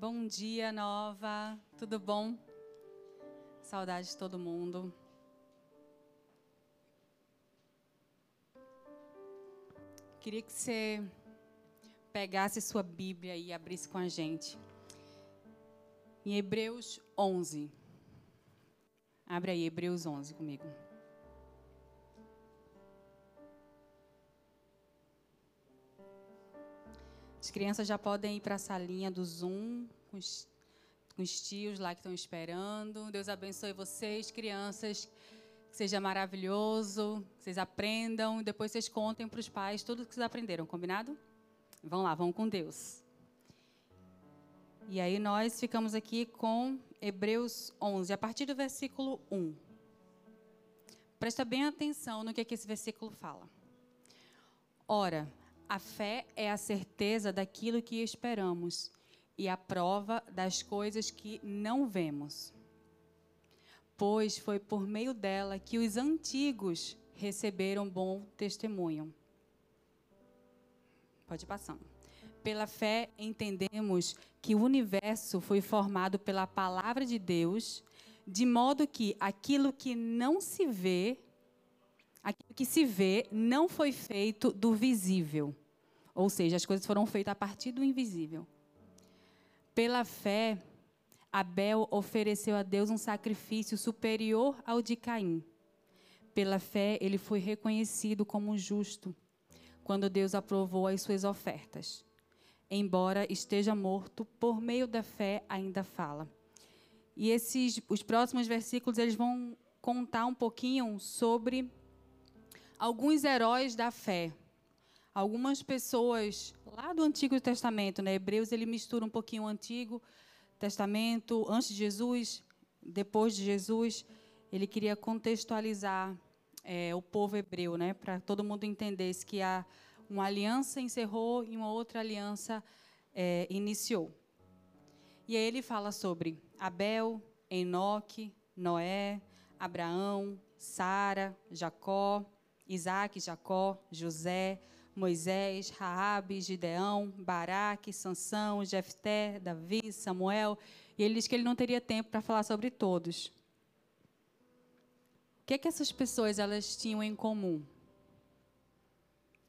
Bom dia, Nova. Tudo bom? Saudade de todo mundo. Queria que você pegasse sua Bíblia e abrisse com a gente. Em Hebreus 11. Abre aí, Hebreus 11 comigo. As crianças já podem ir para a salinha do Zoom com os, com os tios lá que estão esperando. Deus abençoe vocês, crianças. Que seja maravilhoso, que vocês aprendam e depois vocês contem para os pais tudo que vocês aprenderam, combinado? Vão lá, vão com Deus. E aí nós ficamos aqui com Hebreus 11, a partir do versículo 1. Presta bem atenção no que, é que esse versículo fala. Ora, a fé é a certeza daquilo que esperamos e a prova das coisas que não vemos. Pois foi por meio dela que os antigos receberam bom testemunho. Pode ir passando. Pela fé entendemos que o universo foi formado pela palavra de Deus, de modo que aquilo que não se vê, aquilo que se vê não foi feito do visível. Ou seja, as coisas foram feitas a partir do invisível. Pela fé, Abel ofereceu a Deus um sacrifício superior ao de Caim. Pela fé, ele foi reconhecido como justo quando Deus aprovou as suas ofertas. Embora esteja morto, por meio da fé ainda fala. E esses os próximos versículos eles vão contar um pouquinho sobre alguns heróis da fé, Algumas pessoas lá do Antigo Testamento, né? Hebreus, ele mistura um pouquinho o Antigo Testamento, antes de Jesus, depois de Jesus. Ele queria contextualizar é, o povo hebreu, né? Para todo mundo entendesse que a, uma aliança encerrou e uma outra aliança é, iniciou. E aí ele fala sobre Abel, Enoque, Noé, Abraão, Sara, Jacó, Isaac, Jacó, José, Moisés, Raabe, Gideão, Baraque, Sansão, Jefté, Davi, Samuel, e ele diz que ele não teria tempo para falar sobre todos. O que é que essas pessoas elas tinham em comum?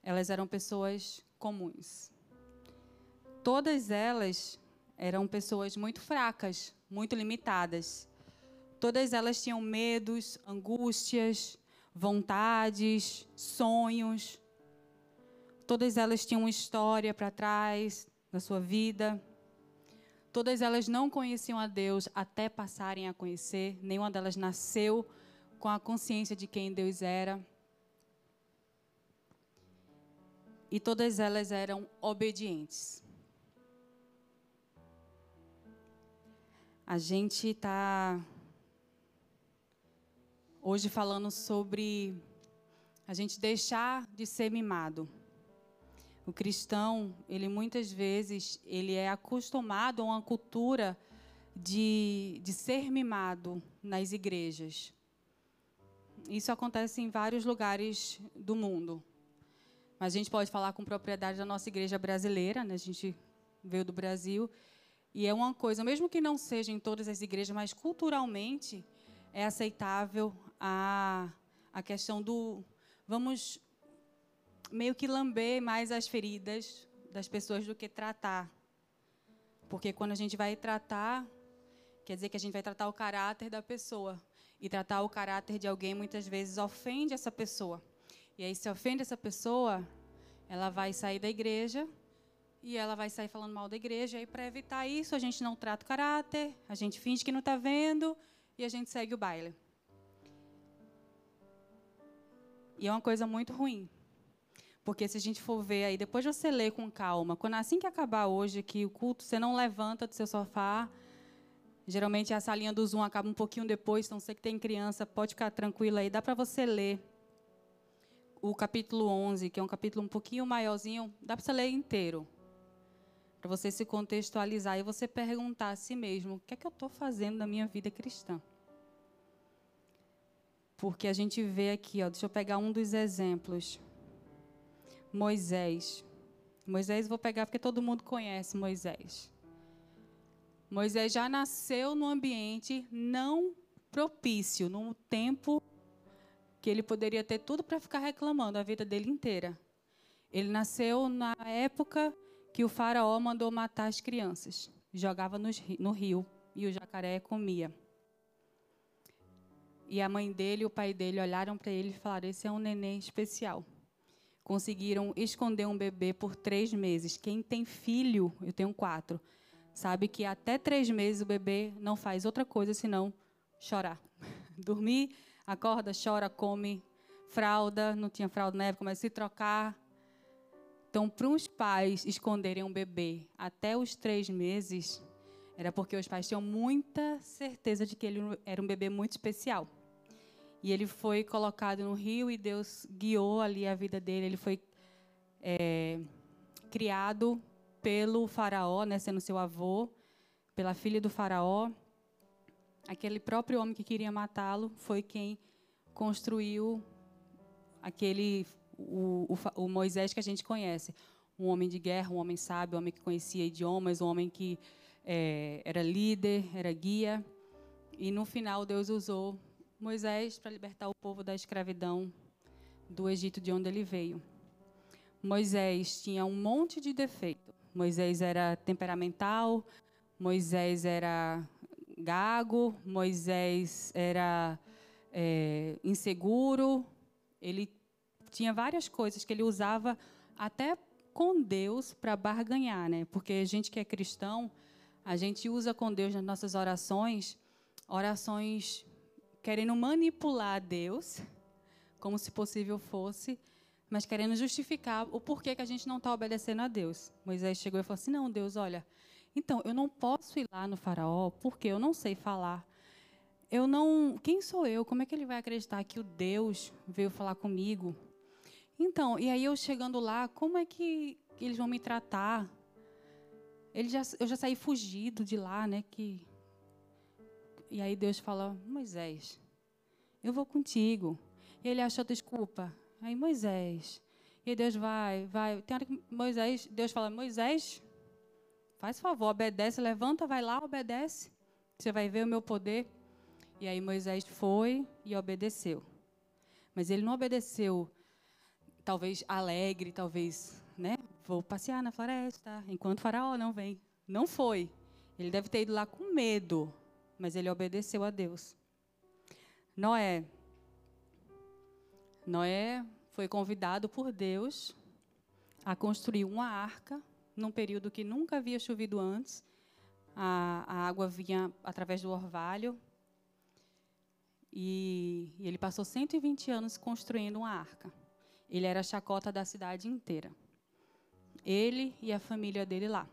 Elas eram pessoas comuns. Todas elas eram pessoas muito fracas, muito limitadas. Todas elas tinham medos, angústias, vontades, sonhos. Todas elas tinham uma história para trás da sua vida. Todas elas não conheciam a Deus até passarem a conhecer. Nenhuma delas nasceu com a consciência de quem Deus era. E todas elas eram obedientes. A gente está hoje falando sobre a gente deixar de ser mimado. O cristão, ele muitas vezes, ele é acostumado a uma cultura de, de ser mimado nas igrejas. Isso acontece em vários lugares do mundo. Mas a gente pode falar com propriedade da nossa igreja brasileira, né? a gente veio do Brasil. E é uma coisa, mesmo que não seja em todas as igrejas, mas culturalmente é aceitável a, a questão do vamos meio que lamber mais as feridas das pessoas do que tratar. Porque quando a gente vai tratar, quer dizer que a gente vai tratar o caráter da pessoa. E tratar o caráter de alguém muitas vezes ofende essa pessoa. E aí, se ofende essa pessoa, ela vai sair da igreja e ela vai sair falando mal da igreja. E para evitar isso, a gente não trata o caráter, a gente finge que não está vendo e a gente segue o baile. E é uma coisa muito ruim. Porque se a gente for ver aí, depois de você ler com calma, quando assim que acabar hoje que o culto, você não levanta do seu sofá. Geralmente a salinha do Zoom acaba um pouquinho depois, então você que tem criança, pode ficar tranquila aí, dá para você ler o capítulo 11, que é um capítulo um pouquinho maiorzinho, dá para você ler inteiro. Para você se contextualizar e você perguntar a si mesmo: o que é que eu estou fazendo na minha vida cristã? Porque a gente vê aqui, ó, deixa eu pegar um dos exemplos. Moisés. Moisés vou pegar porque todo mundo conhece Moisés. Moisés já nasceu num ambiente não propício, num tempo que ele poderia ter tudo para ficar reclamando a vida dele inteira. Ele nasceu na época que o faraó mandou matar as crianças, jogava no rio e o jacaré comia. E a mãe dele e o pai dele olharam para ele e falaram: Esse é um neném especial. Conseguiram esconder um bebê por três meses. Quem tem filho, eu tenho quatro, sabe que até três meses o bebê não faz outra coisa senão chorar. Dormir, acorda, chora, come, fralda, não tinha fralda na época, mas se trocar. Então, para os pais esconderem um bebê até os três meses, era porque os pais tinham muita certeza de que ele era um bebê muito especial. E ele foi colocado no rio e Deus guiou ali a vida dele. Ele foi é, criado pelo faraó, né, sendo seu avô, pela filha do faraó. Aquele próprio homem que queria matá-lo foi quem construiu aquele o, o, o, Moisés que a gente conhece, um homem de guerra, um homem sábio, um homem que conhecia idiomas, um homem que é, era líder, era guia. E no final Deus usou Moisés para libertar o povo da escravidão do Egito de onde ele veio. Moisés tinha um monte de defeito. Moisés era temperamental, Moisés era gago, Moisés era é, inseguro. Ele tinha várias coisas que ele usava até com Deus para barganhar, né? Porque a gente que é cristão, a gente usa com Deus nas nossas orações, orações querendo manipular Deus, como se possível fosse, mas querendo justificar o porquê que a gente não está obedecendo a Deus. Moisés chegou e falou assim: Não, Deus, olha, então eu não posso ir lá no Faraó porque eu não sei falar. Eu não. Quem sou eu? Como é que ele vai acreditar que o Deus veio falar comigo? Então, e aí eu chegando lá, como é que eles vão me tratar? Ele já, eu já saí fugido de lá, né? Que e aí Deus fala: Moisés, eu vou contigo. E ele achou desculpa. Aí Moisés. E Deus vai, vai. Tem hora que Moisés, Deus fala: Moisés, faz favor, obedece, levanta, vai lá, obedece. Você vai ver o meu poder. E aí Moisés foi e obedeceu. Mas ele não obedeceu, talvez alegre, talvez, né? Vou passear na floresta, enquanto faraó não vem. Não foi. Ele deve ter ido lá com medo mas ele obedeceu a Deus. Noé. Noé foi convidado por Deus a construir uma arca num período que nunca havia chovido antes. A, a água vinha através do orvalho. E, e ele passou 120 anos construindo uma arca. Ele era a chacota da cidade inteira. Ele e a família dele lá.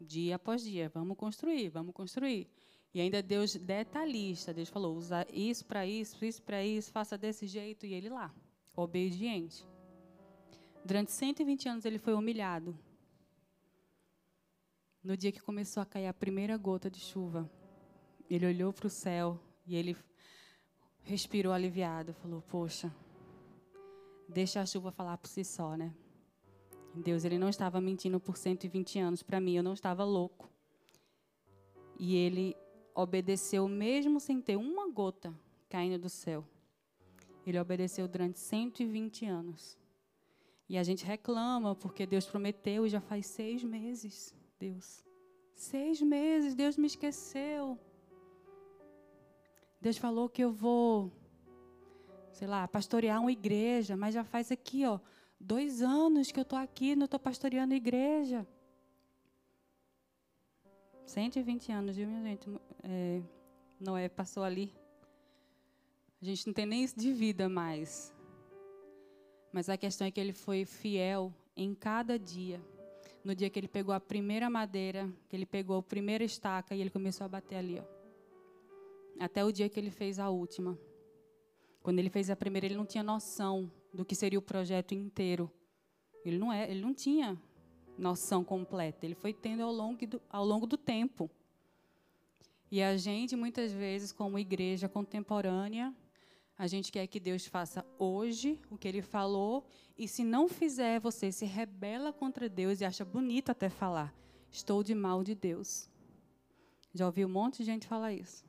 Dia após dia, vamos construir, vamos construir. E ainda Deus detalhista, Deus falou, usa isso para isso, isso para isso, faça desse jeito, e ele lá, obediente. Durante 120 anos ele foi humilhado. No dia que começou a cair a primeira gota de chuva, ele olhou para o céu e ele respirou aliviado, falou: "Poxa, deixa a chuva falar por si só, né?" Deus, ele não estava mentindo por 120 anos para mim, eu não estava louco. E ele obedeceu mesmo sem ter uma gota caindo do céu. Ele obedeceu durante 120 anos. E a gente reclama porque Deus prometeu e já faz seis meses. Deus, seis meses, Deus me esqueceu. Deus falou que eu vou, sei lá, pastorear uma igreja, mas já faz aqui, ó, dois anos que eu estou aqui, não estou pastoreando igreja. 120 anos, viu, minha gente? É, Noé passou ali. A gente não tem nem isso de vida mais. Mas a questão é que ele foi fiel em cada dia. No dia que ele pegou a primeira madeira, que ele pegou a primeira estaca e ele começou a bater ali, ó. Até o dia que ele fez a última. Quando ele fez a primeira, ele não tinha noção do que seria o projeto inteiro. Ele não é, ele não tinha noção completa. Ele foi tendo ao longo do, ao longo do tempo. E a gente, muitas vezes, como igreja contemporânea, a gente quer que Deus faça hoje o que Ele falou, e se não fizer, você se rebela contra Deus e acha bonito até falar: estou de mal de Deus. Já ouvi um monte de gente falar isso.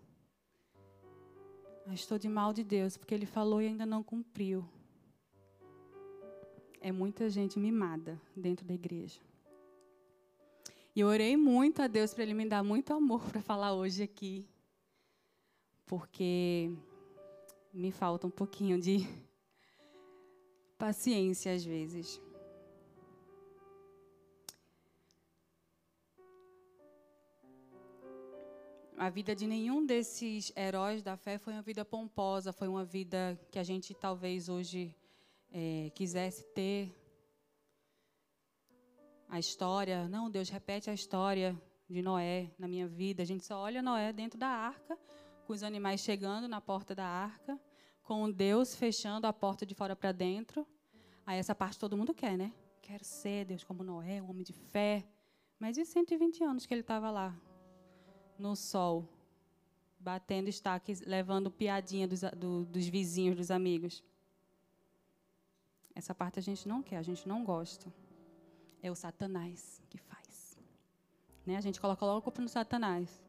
Mas estou de mal de Deus, porque Ele falou e ainda não cumpriu. É muita gente mimada dentro da igreja. E eu orei muito a Deus para Ele me dar muito amor para falar hoje aqui. Porque me falta um pouquinho de paciência às vezes. a vida de nenhum desses heróis da fé foi uma vida pomposa, foi uma vida que a gente talvez hoje é, quisesse ter. A história, não, Deus repete a história de Noé na minha vida. A gente só olha Noé dentro da arca, com os animais chegando na porta da arca, com Deus fechando a porta de fora para dentro. Aí essa parte todo mundo quer, né? Quero ser Deus como Noé, um homem de fé. Mas e 120 anos que ele estava lá, no sol, batendo estaques, levando piadinha dos, do, dos vizinhos, dos amigos. Essa parte a gente não quer, a gente não gosta. É o Satanás que faz. Né? A gente coloca logo a culpa no Satanás.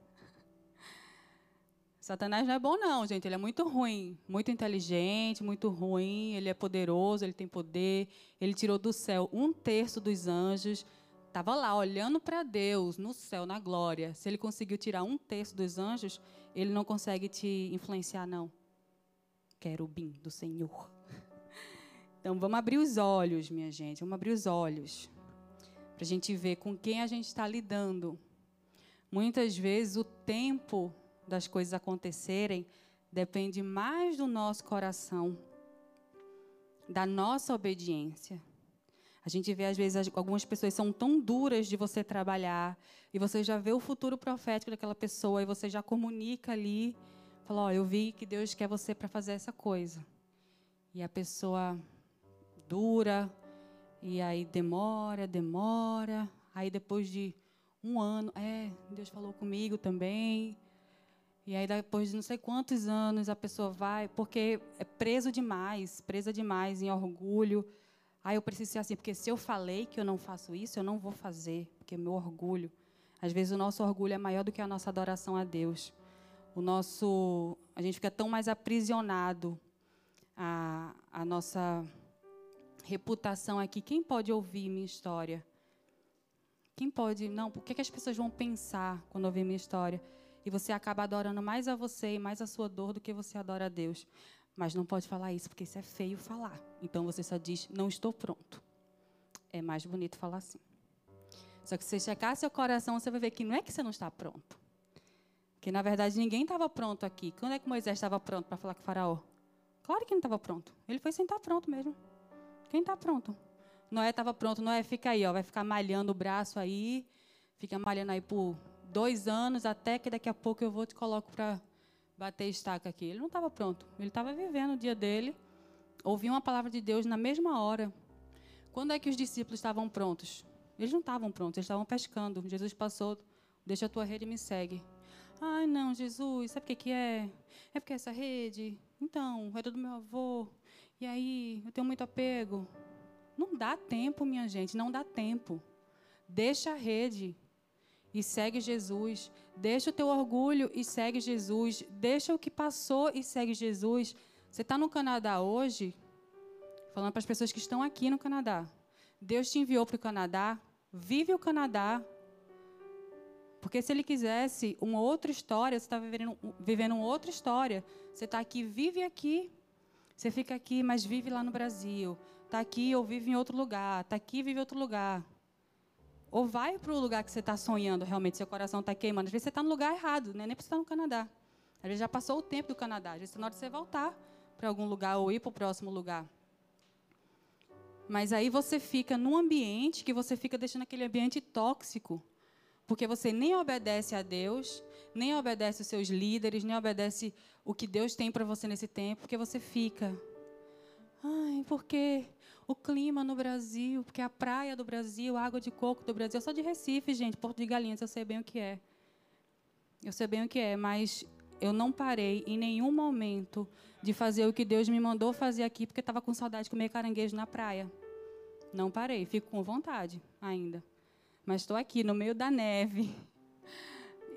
Satanás não é bom, não, gente. Ele é muito ruim. Muito inteligente, muito ruim. Ele é poderoso, ele tem poder. Ele tirou do céu um terço dos anjos estava lá olhando para Deus no céu, na glória. Se ele conseguiu tirar um terço dos anjos, ele não consegue te influenciar, não. Querubim do Senhor. Então vamos abrir os olhos, minha gente. Vamos abrir os olhos. Para a gente ver com quem a gente está lidando. Muitas vezes o tempo das coisas acontecerem depende mais do nosso coração, da nossa obediência a gente vê, às vezes, algumas pessoas são tão duras de você trabalhar, e você já vê o futuro profético daquela pessoa, e você já comunica ali, fala, ó, oh, eu vi que Deus quer você para fazer essa coisa. E a pessoa dura, e aí demora, demora, aí depois de um ano, é, Deus falou comigo também. E aí depois de não sei quantos anos a pessoa vai, porque é preso demais, presa demais em orgulho, ah, eu preciso ser assim, porque se eu falei que eu não faço isso, eu não vou fazer, porque meu orgulho. Às vezes o nosso orgulho é maior do que a nossa adoração a Deus. O nosso, a gente fica tão mais aprisionado a, a nossa reputação aqui. Quem pode ouvir minha história? Quem pode? Não, o que, é que as pessoas vão pensar quando ouvir minha história? E você acaba adorando mais a você e mais a sua dor do que você adora a Deus. Mas não pode falar isso, porque isso é feio falar. Então você só diz, não estou pronto. É mais bonito falar assim. Só que se você checar seu coração, você vai ver que não é que você não está pronto. Porque, na verdade, ninguém estava pronto aqui. Quando é que Moisés estava pronto para falar com o faraó? Claro que não estava pronto. Ele foi sem estar pronto mesmo. Quem está pronto? Noé estava pronto. Noé, fica aí, ó, vai ficar malhando o braço aí. Fica malhando aí por dois anos, até que daqui a pouco eu vou te coloco para bater estaca aqui. Ele não estava pronto. Ele estava vivendo o dia dele, ouviu uma palavra de Deus na mesma hora. Quando é que os discípulos estavam prontos? Eles não estavam prontos, eles estavam pescando. Jesus passou, deixa a tua rede e me segue. Ai, não, Jesus, sabe o que, que é? É porque essa rede, então, era do meu avô, e aí eu tenho muito apego. Não dá tempo, minha gente, não dá tempo. Deixa a rede, e segue Jesus. Deixa o teu orgulho e segue Jesus. Deixa o que passou e segue Jesus. Você está no Canadá hoje, falando para as pessoas que estão aqui no Canadá. Deus te enviou para o Canadá. Vive o Canadá. Porque se ele quisesse uma outra história, você está vivendo, vivendo uma outra história. Você está aqui, vive aqui. Você fica aqui, mas vive lá no Brasil. Está aqui ou vive em outro lugar. Está aqui, vive em outro lugar. Ou vai para o lugar que você está sonhando, realmente, seu coração está queimando. Às vezes você está no lugar errado, né? nem para estar no Canadá. Às vezes já passou o tempo do Canadá. Às vezes está na hora de você voltar para algum lugar ou ir para o próximo lugar. Mas aí você fica num ambiente que você fica deixando aquele ambiente tóxico. Porque você nem obedece a Deus, nem obedece os seus líderes, nem obedece o que Deus tem para você nesse tempo, porque você fica. Ai, porque o clima no Brasil, porque a praia do Brasil, a água de coco do Brasil, eu sou de Recife, gente, Porto de Galinhas, eu sei bem o que é. Eu sei bem o que é, mas eu não parei em nenhum momento de fazer o que Deus me mandou fazer aqui, porque estava com saudade de comer caranguejo na praia. Não parei, fico com vontade ainda. Mas estou aqui no meio da neve.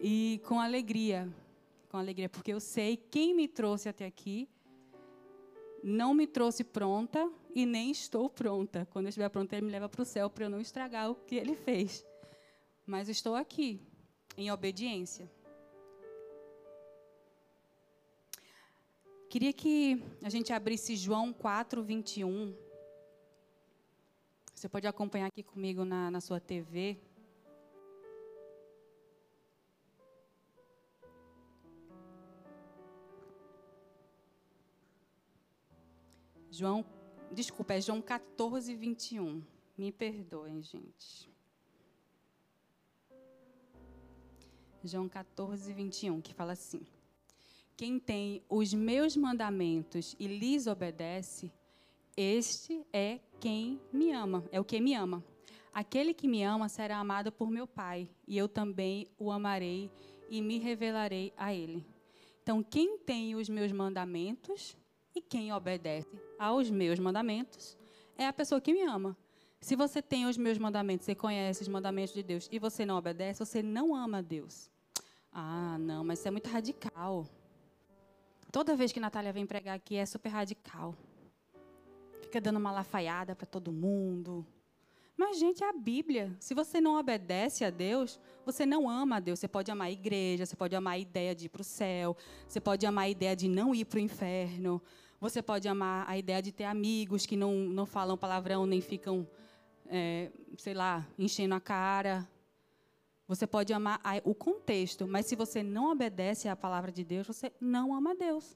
E com alegria, com alegria, porque eu sei quem me trouxe até aqui, não me trouxe pronta e nem estou pronta. Quando eu estiver pronta, ele me leva para o céu para eu não estragar o que ele fez. Mas estou aqui, em obediência. Queria que a gente abrisse João 4, 21. Você pode acompanhar aqui comigo na, na sua TV. João, desculpa, é João 14, 21. Me perdoem, gente. João 14, 21, que fala assim: Quem tem os meus mandamentos e lhes obedece, este é quem me ama, é o que me ama. Aquele que me ama será amado por meu Pai, e eu também o amarei e me revelarei a ele. Então, quem tem os meus mandamentos e quem obedece aos meus mandamentos é a pessoa que me ama. Se você tem os meus mandamentos, você conhece os mandamentos de Deus e você não obedece, você não ama Deus. Ah, não, mas isso é muito radical. Toda vez que Natália vem pregar aqui é super radical. Fica dando uma lafaiada para todo mundo. Mas, gente, é a Bíblia. Se você não obedece a Deus, você não ama a Deus. Você pode amar a igreja, você pode amar a ideia de ir para o céu, você pode amar a ideia de não ir para o inferno, você pode amar a ideia de ter amigos que não, não falam palavrão, nem ficam, é, sei lá, enchendo a cara. Você pode amar o contexto, mas se você não obedece à palavra de Deus, você não ama a Deus.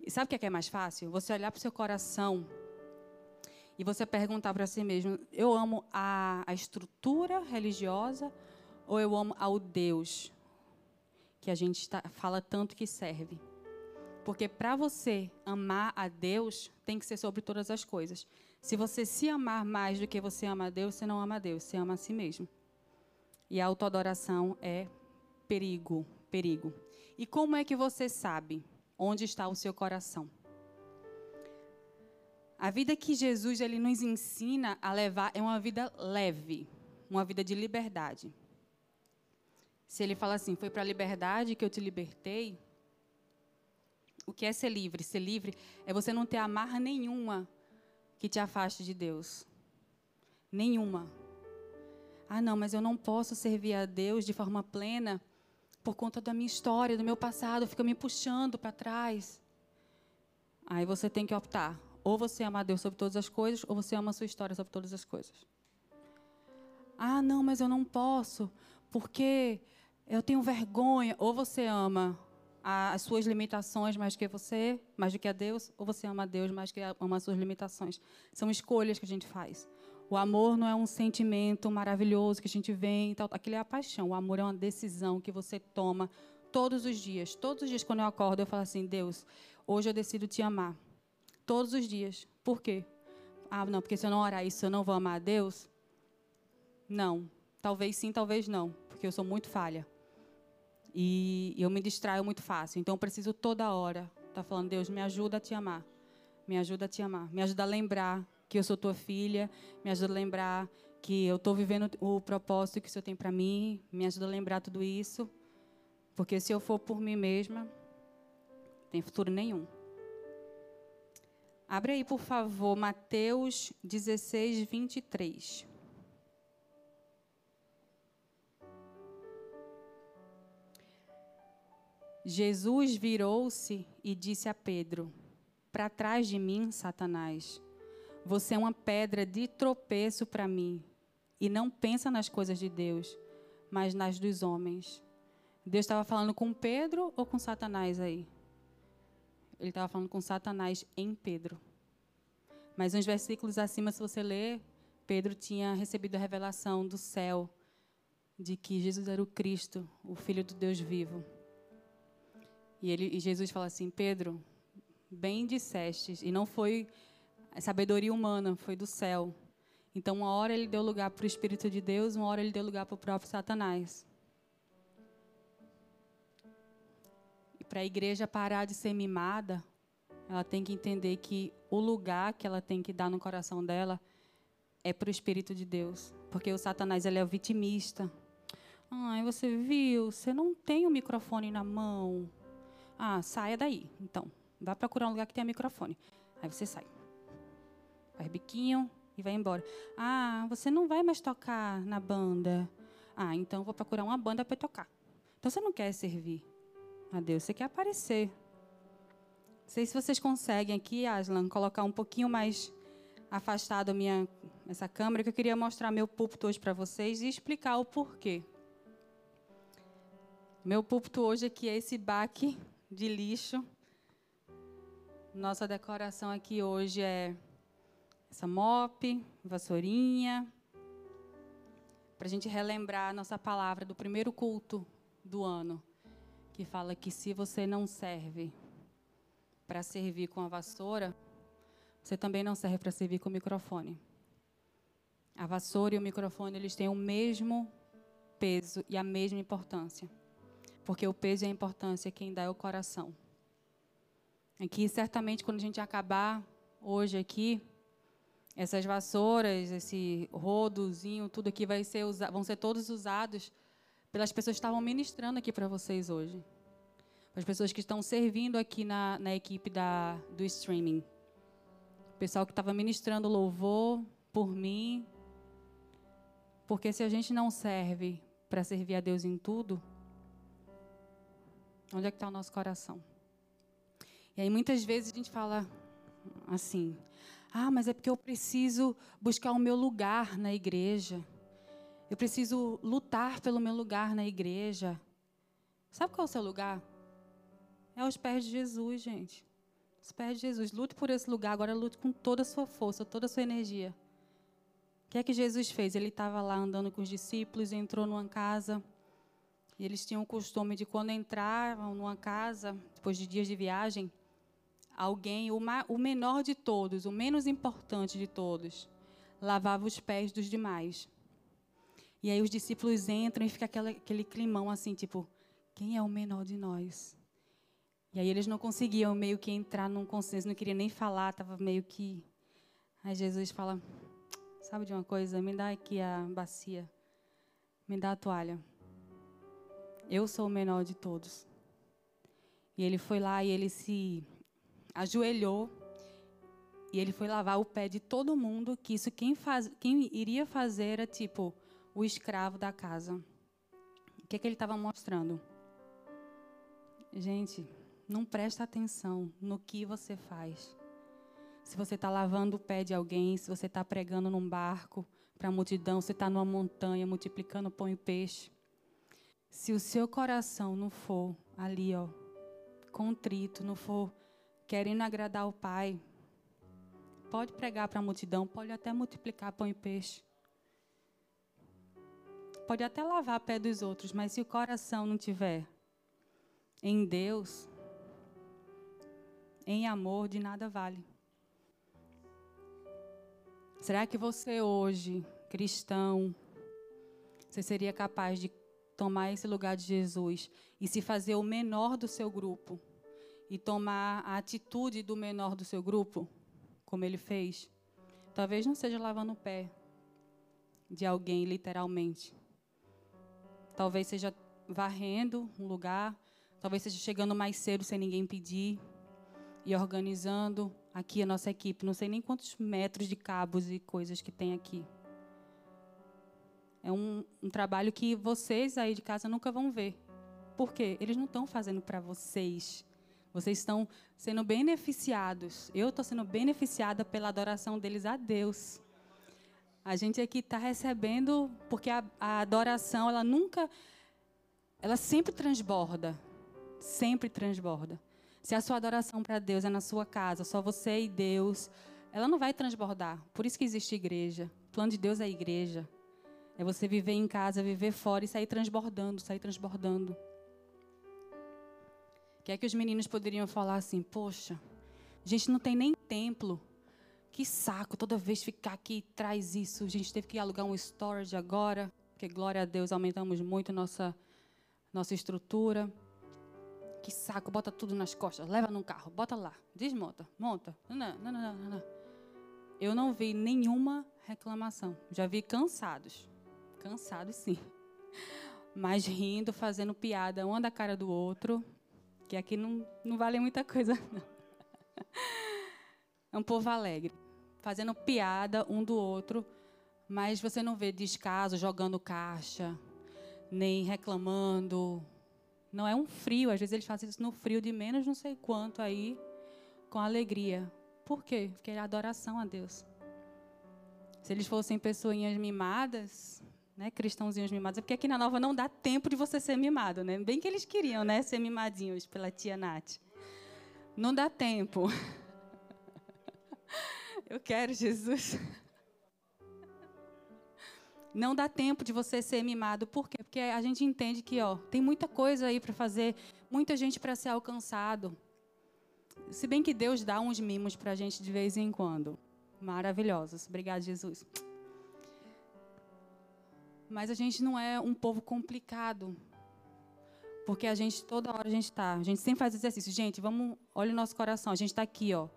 E sabe o que é, que é mais fácil? Você olhar para o seu coração e você perguntar para si mesmo: eu amo a, a estrutura religiosa ou eu amo ao Deus que a gente tá, fala tanto que serve? Porque para você amar a Deus, tem que ser sobre todas as coisas. Se você se amar mais do que você ama a Deus, você não ama a Deus, você ama a si mesmo. E a autoadoração é perigo, perigo. E como é que você sabe? onde está o seu coração. A vida que Jesus ele nos ensina a levar é uma vida leve, uma vida de liberdade. Se ele fala assim, foi para a liberdade que eu te libertei, o que é ser livre? Ser livre é você não ter amarra nenhuma que te afaste de Deus. Nenhuma. Ah, não, mas eu não posso servir a Deus de forma plena por conta da minha história, do meu passado, fica me puxando para trás. Aí você tem que optar. Ou você ama a Deus sobre todas as coisas, ou você ama a sua história sobre todas as coisas. Ah, não, mas eu não posso, porque eu tenho vergonha. Ou você ama as suas limitações mais que você, mais do que a Deus, ou você ama a Deus mais que ama as suas limitações. São escolhas que a gente faz. O amor não é um sentimento maravilhoso que a gente vem, tal. aquilo é a paixão. O amor é uma decisão que você toma todos os dias. Todos os dias quando eu acordo, eu falo assim: Deus, hoje eu decido te amar. Todos os dias. Por quê? Ah, não, porque se eu não orar isso, eu não vou amar a Deus? Não. Talvez sim, talvez não, porque eu sou muito falha. E eu me distraio muito fácil. Então eu preciso toda hora estar tá falando: Deus, me ajuda a te amar. Me ajuda a te amar. Me ajuda a lembrar que eu sou tua filha, me ajuda a lembrar que eu estou vivendo o propósito que o Senhor tem para mim, me ajuda a lembrar tudo isso, porque se eu for por mim mesma, não tem futuro nenhum. Abre aí, por favor, Mateus 16, 23. Jesus virou-se e disse a Pedro: Para trás de mim, Satanás. Você é uma pedra de tropeço para mim. E não pensa nas coisas de Deus, mas nas dos homens. Deus estava falando com Pedro ou com Satanás aí? Ele estava falando com Satanás em Pedro. Mas uns versículos acima, se você ler, Pedro tinha recebido a revelação do céu de que Jesus era o Cristo, o Filho do Deus vivo. E, ele, e Jesus fala assim: Pedro, bem dissestes, e não foi sabedoria humana foi do céu. Então, uma hora ele deu lugar para o Espírito de Deus, uma hora ele deu lugar para o próprio Satanás. E para a igreja parar de ser mimada, ela tem que entender que o lugar que ela tem que dar no coração dela é para o Espírito de Deus. Porque o Satanás ele é o vitimista. Ai, você viu? Você não tem o microfone na mão. Ah, saia daí. Então, vá procurar um lugar que tenha microfone. Aí você sai. Faz biquinho e vai embora. Ah, você não vai mais tocar na banda. Ah, então vou procurar uma banda para tocar. Então você não quer servir a Deus, você quer aparecer. Não sei se vocês conseguem aqui, Aslan, colocar um pouquinho mais afastado minha essa câmera que eu queria mostrar meu púlpito hoje para vocês e explicar o porquê. Meu púlpito hoje aqui é esse baque de lixo. Nossa decoração aqui hoje é essa mop, vassourinha, para a gente relembrar a nossa palavra do primeiro culto do ano, que fala que se você não serve para servir com a vassoura, você também não serve para servir com o microfone. A vassoura e o microfone, eles têm o mesmo peso e a mesma importância. Porque o peso e a importância quem dá é o coração. Aqui, certamente, quando a gente acabar hoje aqui, essas vassouras, esse rodozinho, tudo aqui vai ser vão ser todos usados pelas pessoas que estavam ministrando aqui para vocês hoje. As pessoas que estão servindo aqui na, na equipe da, do streaming. O pessoal que estava ministrando louvor por mim. Porque se a gente não serve para servir a Deus em tudo, onde é que está o nosso coração? E aí muitas vezes a gente fala assim, ah, mas é porque eu preciso buscar o meu lugar na igreja. Eu preciso lutar pelo meu lugar na igreja. Sabe qual é o seu lugar? É aos pés de Jesus, gente. Os pés de Jesus. Lute por esse lugar. Agora lute com toda a sua força, toda a sua energia. O que é que Jesus fez? Ele estava lá andando com os discípulos, entrou numa casa. E eles tinham o costume de, quando entravam numa casa, depois de dias de viagem, alguém, o, menor de todos, o menos importante de todos, lavava os pés dos demais. E aí os discípulos entram e fica aquele, aquele climão assim, tipo, quem é o menor de nós? E aí eles não conseguiam meio que entrar num consenso, não queria nem falar, estava meio que. Aí Jesus fala: Sabe de uma coisa? Me dá aqui a bacia, me dá a toalha. Eu sou o menor de todos. E ele foi lá e ele se ajoelhou e ele foi lavar o pé de todo mundo, que isso quem, faz, quem iria fazer era tipo o escravo da casa. O que, é que ele estava mostrando? Gente, não presta atenção no que você faz. Se você está lavando o pé de alguém, se você está pregando num barco para a multidão, se está numa montanha multiplicando pão e peixe. Se o seu coração não for ali, ó, contrito, não for querendo agradar o Pai, pode pregar para a multidão, pode até multiplicar pão e peixe. Pode até lavar a pé dos outros, mas se o coração não tiver em Deus, em amor, de nada vale. Será que você hoje, cristão, você seria capaz de tomar esse lugar de Jesus e se fazer o menor do seu grupo? e tomar a atitude do menor do seu grupo, como ele fez, talvez não seja lavando o pé de alguém, literalmente. Talvez seja varrendo um lugar, talvez seja chegando mais cedo sem ninguém pedir e organizando aqui a nossa equipe. Não sei nem quantos metros de cabos e coisas que tem aqui. É um, um trabalho que vocês aí de casa nunca vão ver. Por quê? Eles não estão fazendo para vocês. Vocês estão sendo beneficiados. Eu estou sendo beneficiada pela adoração deles a Deus. A gente aqui está recebendo, porque a, a, adoração, ela nunca, ela sempre transborda. Sempre transborda. Se a sua adoração para Deus é na sua casa, só você e Deus, ela não vai transbordar. Por isso que existe igreja. O plano de Deus é a igreja. É você viver em casa, viver fora e sair transbordando, sair transbordando que é que os meninos poderiam falar assim: Poxa, a gente não tem nem templo. Que saco, toda vez ficar aqui traz isso. A gente teve que alugar um storage agora, porque glória a Deus aumentamos muito nossa nossa estrutura. Que saco, bota tudo nas costas, leva num carro, bota lá, desmonta, monta. Não, não, não, não, não. Eu não vi nenhuma reclamação. Já vi cansados. Cansados, sim. Mas rindo, fazendo piada um da cara do outro. Que aqui não, não vale muita coisa, não. É um povo alegre. Fazendo piada um do outro. Mas você não vê descaso, jogando caixa, nem reclamando. Não é um frio. Às vezes eles fazem isso no frio de menos não sei quanto aí, com alegria. Por quê? Porque é adoração a Deus. Se eles fossem pessoinhas mimadas, né, cristãozinhos mimados, é porque aqui na Nova não dá tempo de você ser mimado, né? Bem que eles queriam, né, ser mimadinhos pela tia Nath. Não dá tempo. Eu quero Jesus. Não dá tempo de você ser mimado. Por quê? Porque a gente entende que, ó, tem muita coisa aí para fazer, muita gente para ser alcançado. Se bem que Deus dá uns mimos para a gente de vez em quando maravilhosos. Obrigada, Jesus. Mas a gente não é um povo complicado. Porque a gente, toda hora a gente está. A gente sempre faz exercício. Gente, vamos, olha o nosso coração. A gente está aqui, ó.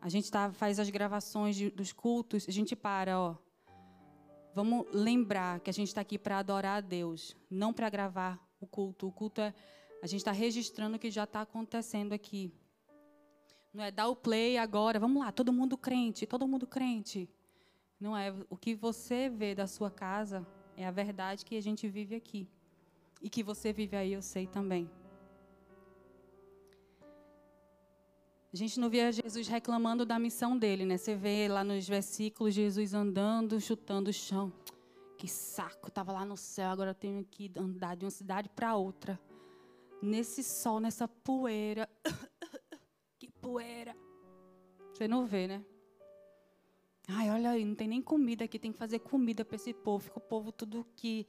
A gente tá, faz as gravações de, dos cultos. A gente para, ó. Vamos lembrar que a gente está aqui para adorar a Deus, não para gravar o culto. O culto é. A gente está registrando o que já está acontecendo aqui. Não é dar o play agora, vamos lá, todo mundo crente, todo mundo crente. Não é. O que você vê da sua casa é a verdade que a gente vive aqui. E que você vive aí, eu sei também. A gente não via Jesus reclamando da missão dele, né? Você vê lá nos versículos Jesus andando, chutando o chão. Que saco, estava lá no céu, agora tenho que andar de uma cidade para outra. Nesse sol, nessa poeira. poeira. Você não vê, né? Ai, olha aí, não tem nem comida aqui, tem que fazer comida para esse povo. Fica o povo tudo aqui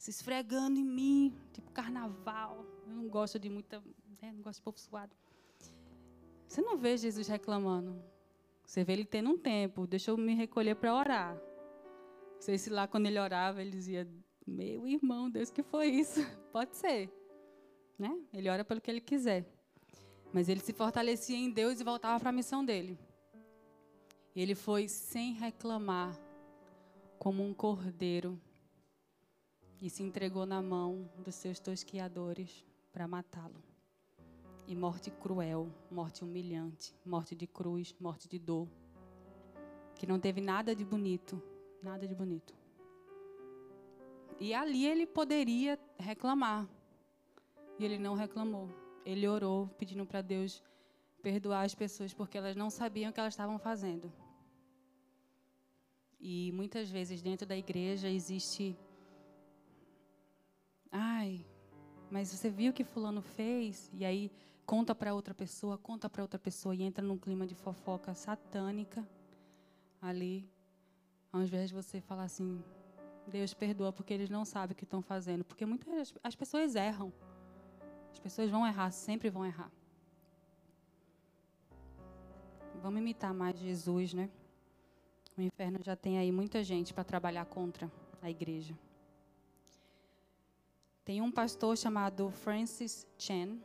se esfregando em mim, tipo carnaval. Eu não gosto de muita, né, não gosto de povo suado. Você não vê Jesus reclamando. Você vê ele tendo um tempo, deixa eu me recolher para orar. Não sei se lá quando ele orava, ele dizia: Meu irmão, Deus, que foi isso? Pode ser. Né? Ele ora pelo que ele quiser. Mas ele se fortalecia em Deus e voltava para a missão dele. Ele foi sem reclamar, como um cordeiro, e se entregou na mão dos seus tosquiadores para matá-lo. E morte cruel, morte humilhante, morte de cruz, morte de dor, que não teve nada de bonito, nada de bonito. E ali ele poderia reclamar, e ele não reclamou ele orou pedindo para Deus perdoar as pessoas porque elas não sabiam o que elas estavam fazendo. E muitas vezes dentro da igreja existe. Ai, mas você viu o que Fulano fez? E aí conta para outra pessoa, conta para outra pessoa e entra num clima de fofoca satânica ali. Ao invés de você falar assim, Deus perdoa porque eles não sabem o que estão fazendo. Porque muitas as pessoas erram. As pessoas vão errar, sempre vão errar. Vamos imitar mais Jesus, né? O inferno já tem aí muita gente para trabalhar contra a igreja. Tem um pastor chamado Francis Chen,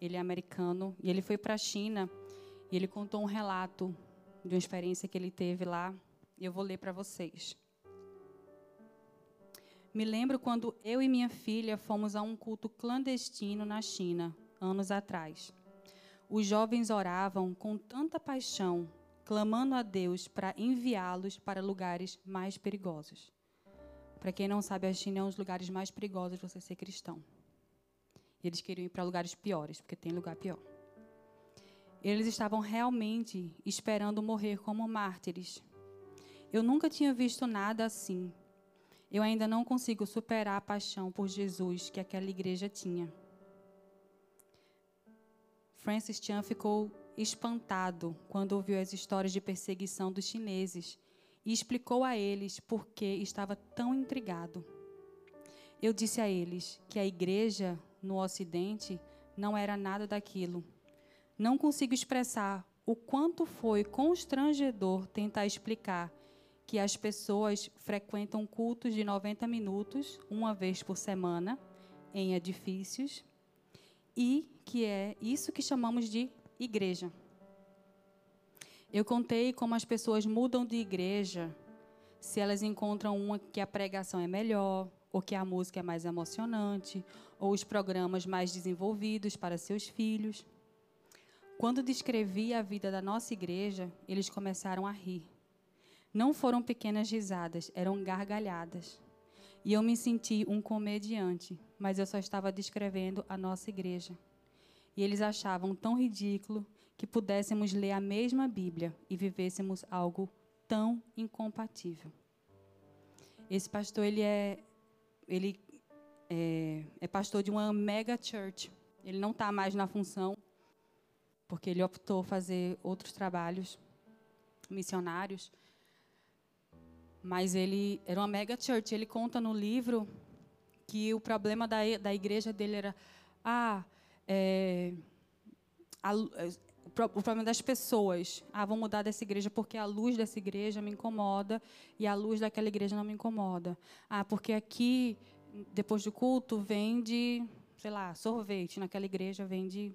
ele é americano, e ele foi para a China e ele contou um relato de uma experiência que ele teve lá. E eu vou ler para vocês. Me lembro quando eu e minha filha fomos a um culto clandestino na China, anos atrás. Os jovens oravam com tanta paixão, clamando a Deus para enviá-los para lugares mais perigosos. Para quem não sabe, a China é um dos lugares mais perigosos de você ser cristão. E eles queriam ir para lugares piores, porque tem lugar pior. Eles estavam realmente esperando morrer como mártires. Eu nunca tinha visto nada assim eu ainda não consigo superar a paixão por Jesus que aquela igreja tinha. Francis Chan ficou espantado quando ouviu as histórias de perseguição dos chineses e explicou a eles por que estava tão intrigado. Eu disse a eles que a igreja no Ocidente não era nada daquilo. Não consigo expressar o quanto foi constrangedor tentar explicar que as pessoas frequentam cultos de 90 minutos, uma vez por semana, em edifícios, e que é isso que chamamos de igreja. Eu contei como as pessoas mudam de igreja se elas encontram uma que a pregação é melhor, ou que a música é mais emocionante, ou os programas mais desenvolvidos para seus filhos. Quando descrevi a vida da nossa igreja, eles começaram a rir. Não foram pequenas risadas, eram gargalhadas. E eu me senti um comediante, mas eu só estava descrevendo a nossa igreja. E eles achavam tão ridículo que pudéssemos ler a mesma Bíblia e vivêssemos algo tão incompatível. Esse pastor, ele é, ele é, é pastor de uma mega church. Ele não está mais na função, porque ele optou fazer outros trabalhos missionários. Mas ele era uma mega church. Ele conta no livro que o problema da, da igreja dele era: ah, é, a, o problema das pessoas. Ah, vou mudar dessa igreja porque a luz dessa igreja me incomoda e a luz daquela igreja não me incomoda. Ah, porque aqui, depois do culto, vende, sei lá, sorvete. Naquela igreja vende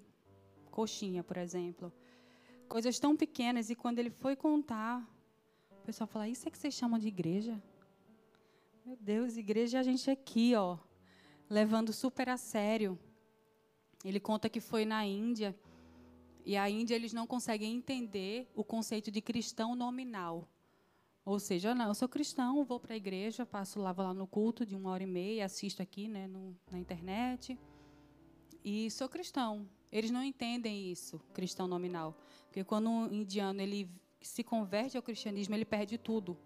coxinha, por exemplo. Coisas tão pequenas. E quando ele foi contar, o pessoal fala: Isso é que vocês chamam de igreja? Meu Deus, igreja é a gente aqui, ó, levando super a sério. Ele conta que foi na Índia e a Índia eles não conseguem entender o conceito de cristão nominal. Ou seja, não, eu sou cristão, vou para a igreja, passo lá, vou lá no culto de uma hora e meia, assisto aqui né, no, na internet. E sou cristão. Eles não entendem isso, cristão nominal. Porque quando um indiano ele se converte ao cristianismo, ele perde tudo.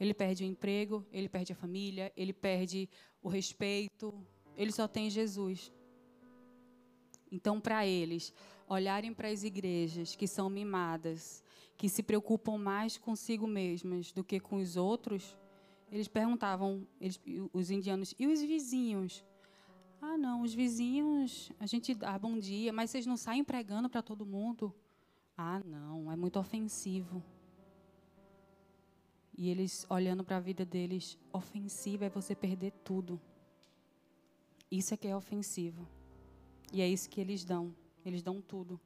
Ele perde o emprego, ele perde a família, ele perde o respeito. Ele só tem Jesus. Então, para eles, olharem para as igrejas que são mimadas, que se preocupam mais consigo mesmas do que com os outros, eles perguntavam, eles, os indianos, e os vizinhos? Ah, não, os vizinhos, a gente dá bom dia, mas vocês não saem pregando para todo mundo? Ah, não, é muito ofensivo. E eles olhando para a vida deles, ofensivo é você perder tudo. Isso é que é ofensivo. E é isso que eles dão. Eles dão tudo.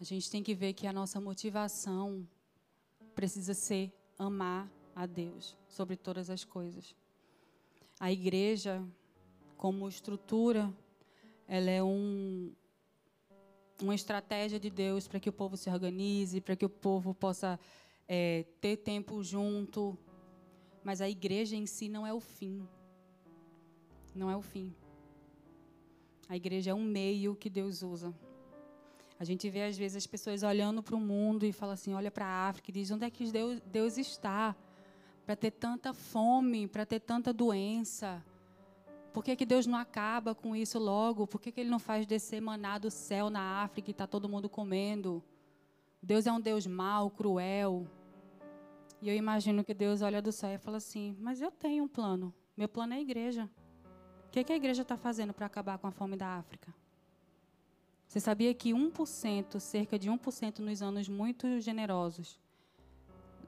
A gente tem que ver que a nossa motivação precisa ser amar a Deus sobre todas as coisas. A igreja, como estrutura, ela é um, uma estratégia de Deus para que o povo se organize, para que o povo possa é, ter tempo junto. Mas a igreja em si não é o fim. Não é o fim. A igreja é um meio que Deus usa. A gente vê às vezes as pessoas olhando para o mundo e fala assim, olha para a África e diz onde é que Deus, Deus está para ter tanta fome, para ter tanta doença. Por que, que Deus não acaba com isso logo? Por que, que Ele não faz descer maná do céu na África e está todo mundo comendo? Deus é um Deus mau, cruel. E eu imagino que Deus olha do céu e fala assim: Mas eu tenho um plano. Meu plano é a igreja. O que, é que a igreja está fazendo para acabar com a fome da África? Você sabia que 1%, cerca de 1% nos anos muito generosos,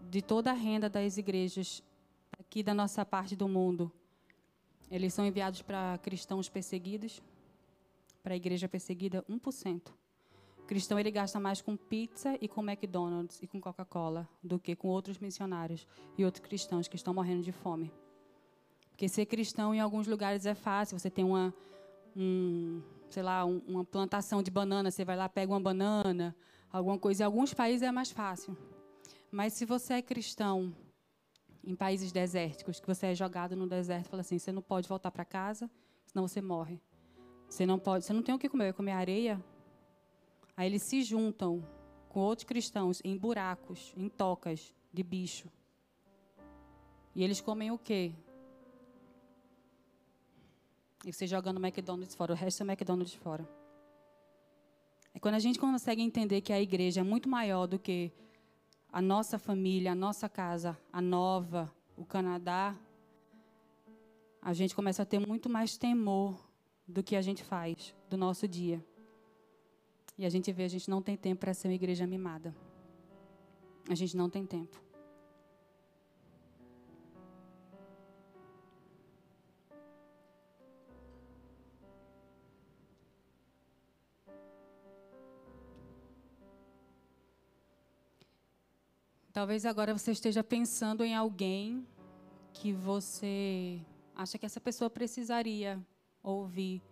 de toda a renda das igrejas aqui da nossa parte do mundo, eles são enviados para cristãos perseguidos, para a igreja perseguida, 1% cristão ele gasta mais com pizza e com McDonald's e com Coca-Cola do que com outros missionários e outros cristãos que estão morrendo de fome. Porque ser cristão em alguns lugares é fácil. Você tem uma, um, sei lá, um, uma plantação de banana, você vai lá pega uma banana, alguma coisa. Em alguns países é mais fácil. Mas se você é cristão em países desérticos, que você é jogado no deserto, fala assim, você não pode voltar para casa, senão você morre. Você não pode, você não tem o que comer, vai comer areia, Aí eles se juntam com outros cristãos em buracos, em tocas de bicho. E eles comem o quê? E você joga no McDonald's fora, o resto é McDonald's fora. É quando a gente consegue entender que a igreja é muito maior do que a nossa família, a nossa casa, a nova, o Canadá, a gente começa a ter muito mais temor do que a gente faz do nosso dia. E a gente vê, a gente não tem tempo para ser uma igreja mimada. A gente não tem tempo. Talvez agora você esteja pensando em alguém que você acha que essa pessoa precisaria ouvir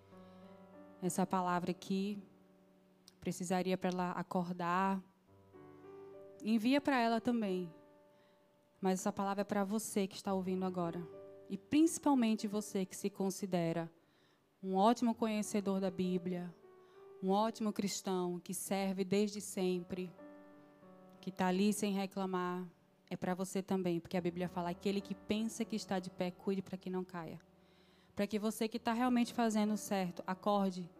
essa palavra aqui precisaria para ela acordar. Envia para ela também. Mas essa palavra é para você que está ouvindo agora. E principalmente você que se considera um ótimo conhecedor da Bíblia, um ótimo cristão que serve desde sempre que está ali sem reclamar, é para você também, porque a Bíblia fala: aquele que pensa que está de pé, cuide para que não caia. Para que você que está realmente fazendo certo, acorde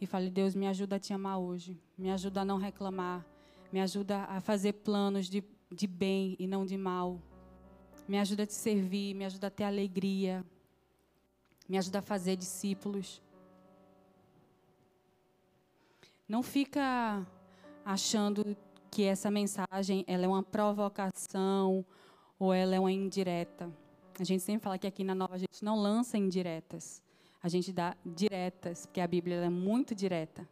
e fale: Deus, me ajuda a te amar hoje, me ajuda a não reclamar, me ajuda a fazer planos de, de bem e não de mal, me ajuda a te servir, me ajuda a ter alegria, me ajuda a fazer discípulos. Não fica achando que essa mensagem ela é uma provocação ou ela é uma indireta. A gente sempre fala que aqui na Nova a gente não lança indiretas. A gente dá diretas, porque a Bíblia é muito direta.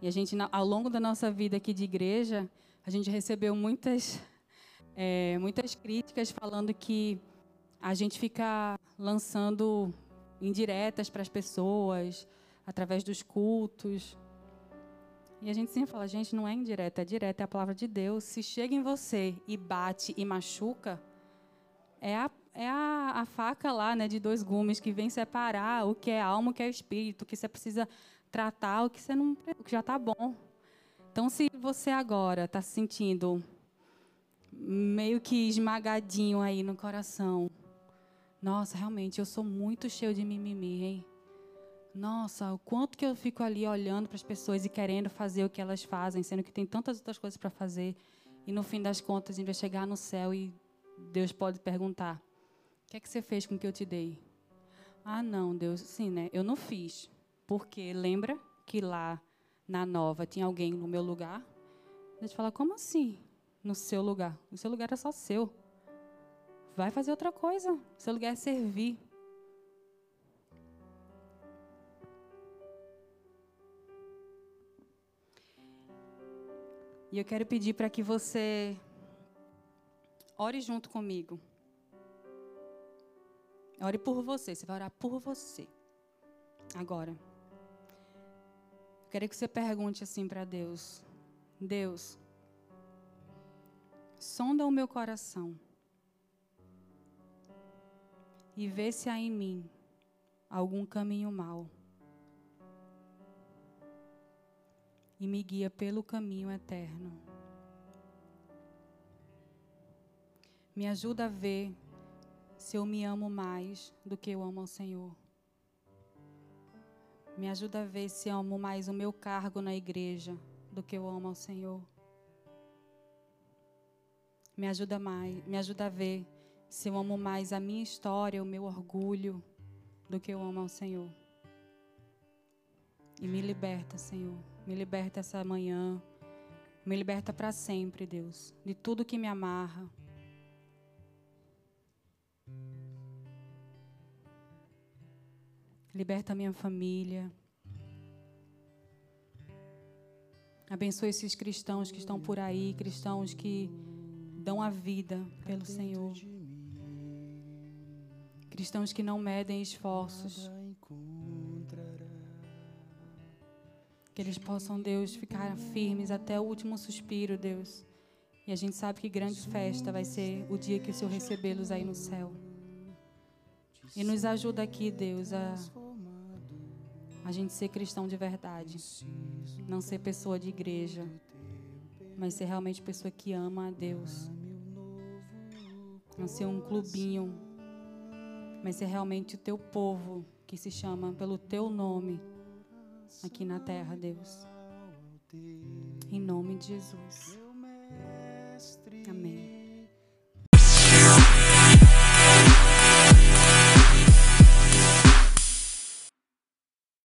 E a gente, ao longo da nossa vida aqui de igreja, a gente recebeu muitas, é, muitas críticas falando que a gente fica lançando indiretas para as pessoas, através dos cultos. E a gente sempre fala, gente, não é indireta, é direta, é a palavra de Deus. Se chega em você e bate e machuca, é a, é a, a faca lá, né, de dois gumes que vem separar o que é alma, o que é espírito, o que você precisa tratar, o que você não, o que já está bom. Então, se você agora está se sentindo meio que esmagadinho aí no coração, nossa, realmente eu sou muito cheio de mimimi, hein? Nossa, o quanto que eu fico ali olhando para as pessoas e querendo fazer o que elas fazem, sendo que tem tantas outras coisas para fazer. E no fim das contas, a gente vai chegar no céu e Deus pode perguntar: O que é que você fez com o que eu te dei? Ah, não, Deus, sim, né? Eu não fiz. Porque lembra que lá na nova tinha alguém no meu lugar? Deus fala: Como assim? No seu lugar? O seu lugar é só seu. Vai fazer outra coisa. O seu lugar é servir. E eu quero pedir para que você ore junto comigo. Ore por você. Você vai orar por você. Agora. Eu quero que você pergunte assim para Deus: Deus, sonda o meu coração e vê se há em mim algum caminho mau. e me guia pelo caminho eterno. Me ajuda a ver se eu me amo mais do que eu amo ao Senhor. Me ajuda a ver se amo mais o meu cargo na igreja do que eu amo ao Senhor. Me ajuda mais, me ajuda a ver se eu amo mais a minha história, o meu orgulho do que eu amo ao Senhor. E me liberta, Senhor. Me liberta essa manhã. Me liberta para sempre, Deus, de tudo que me amarra. Liberta a minha família. Abençoe esses cristãos que estão por aí, cristãos que dão a vida pelo Senhor. Cristãos que não medem esforços. Que eles possam, Deus, ficar firmes até o último suspiro, Deus. E a gente sabe que grande festa vai ser o dia que o Senhor recebê-los aí no céu. E nos ajuda aqui, Deus, a, a gente ser cristão de verdade. Não ser pessoa de igreja, mas ser realmente pessoa que ama a Deus. Não ser um clubinho, mas ser realmente o teu povo que se chama pelo teu nome aqui na terra, Deus. Em nome de Jesus. Amém.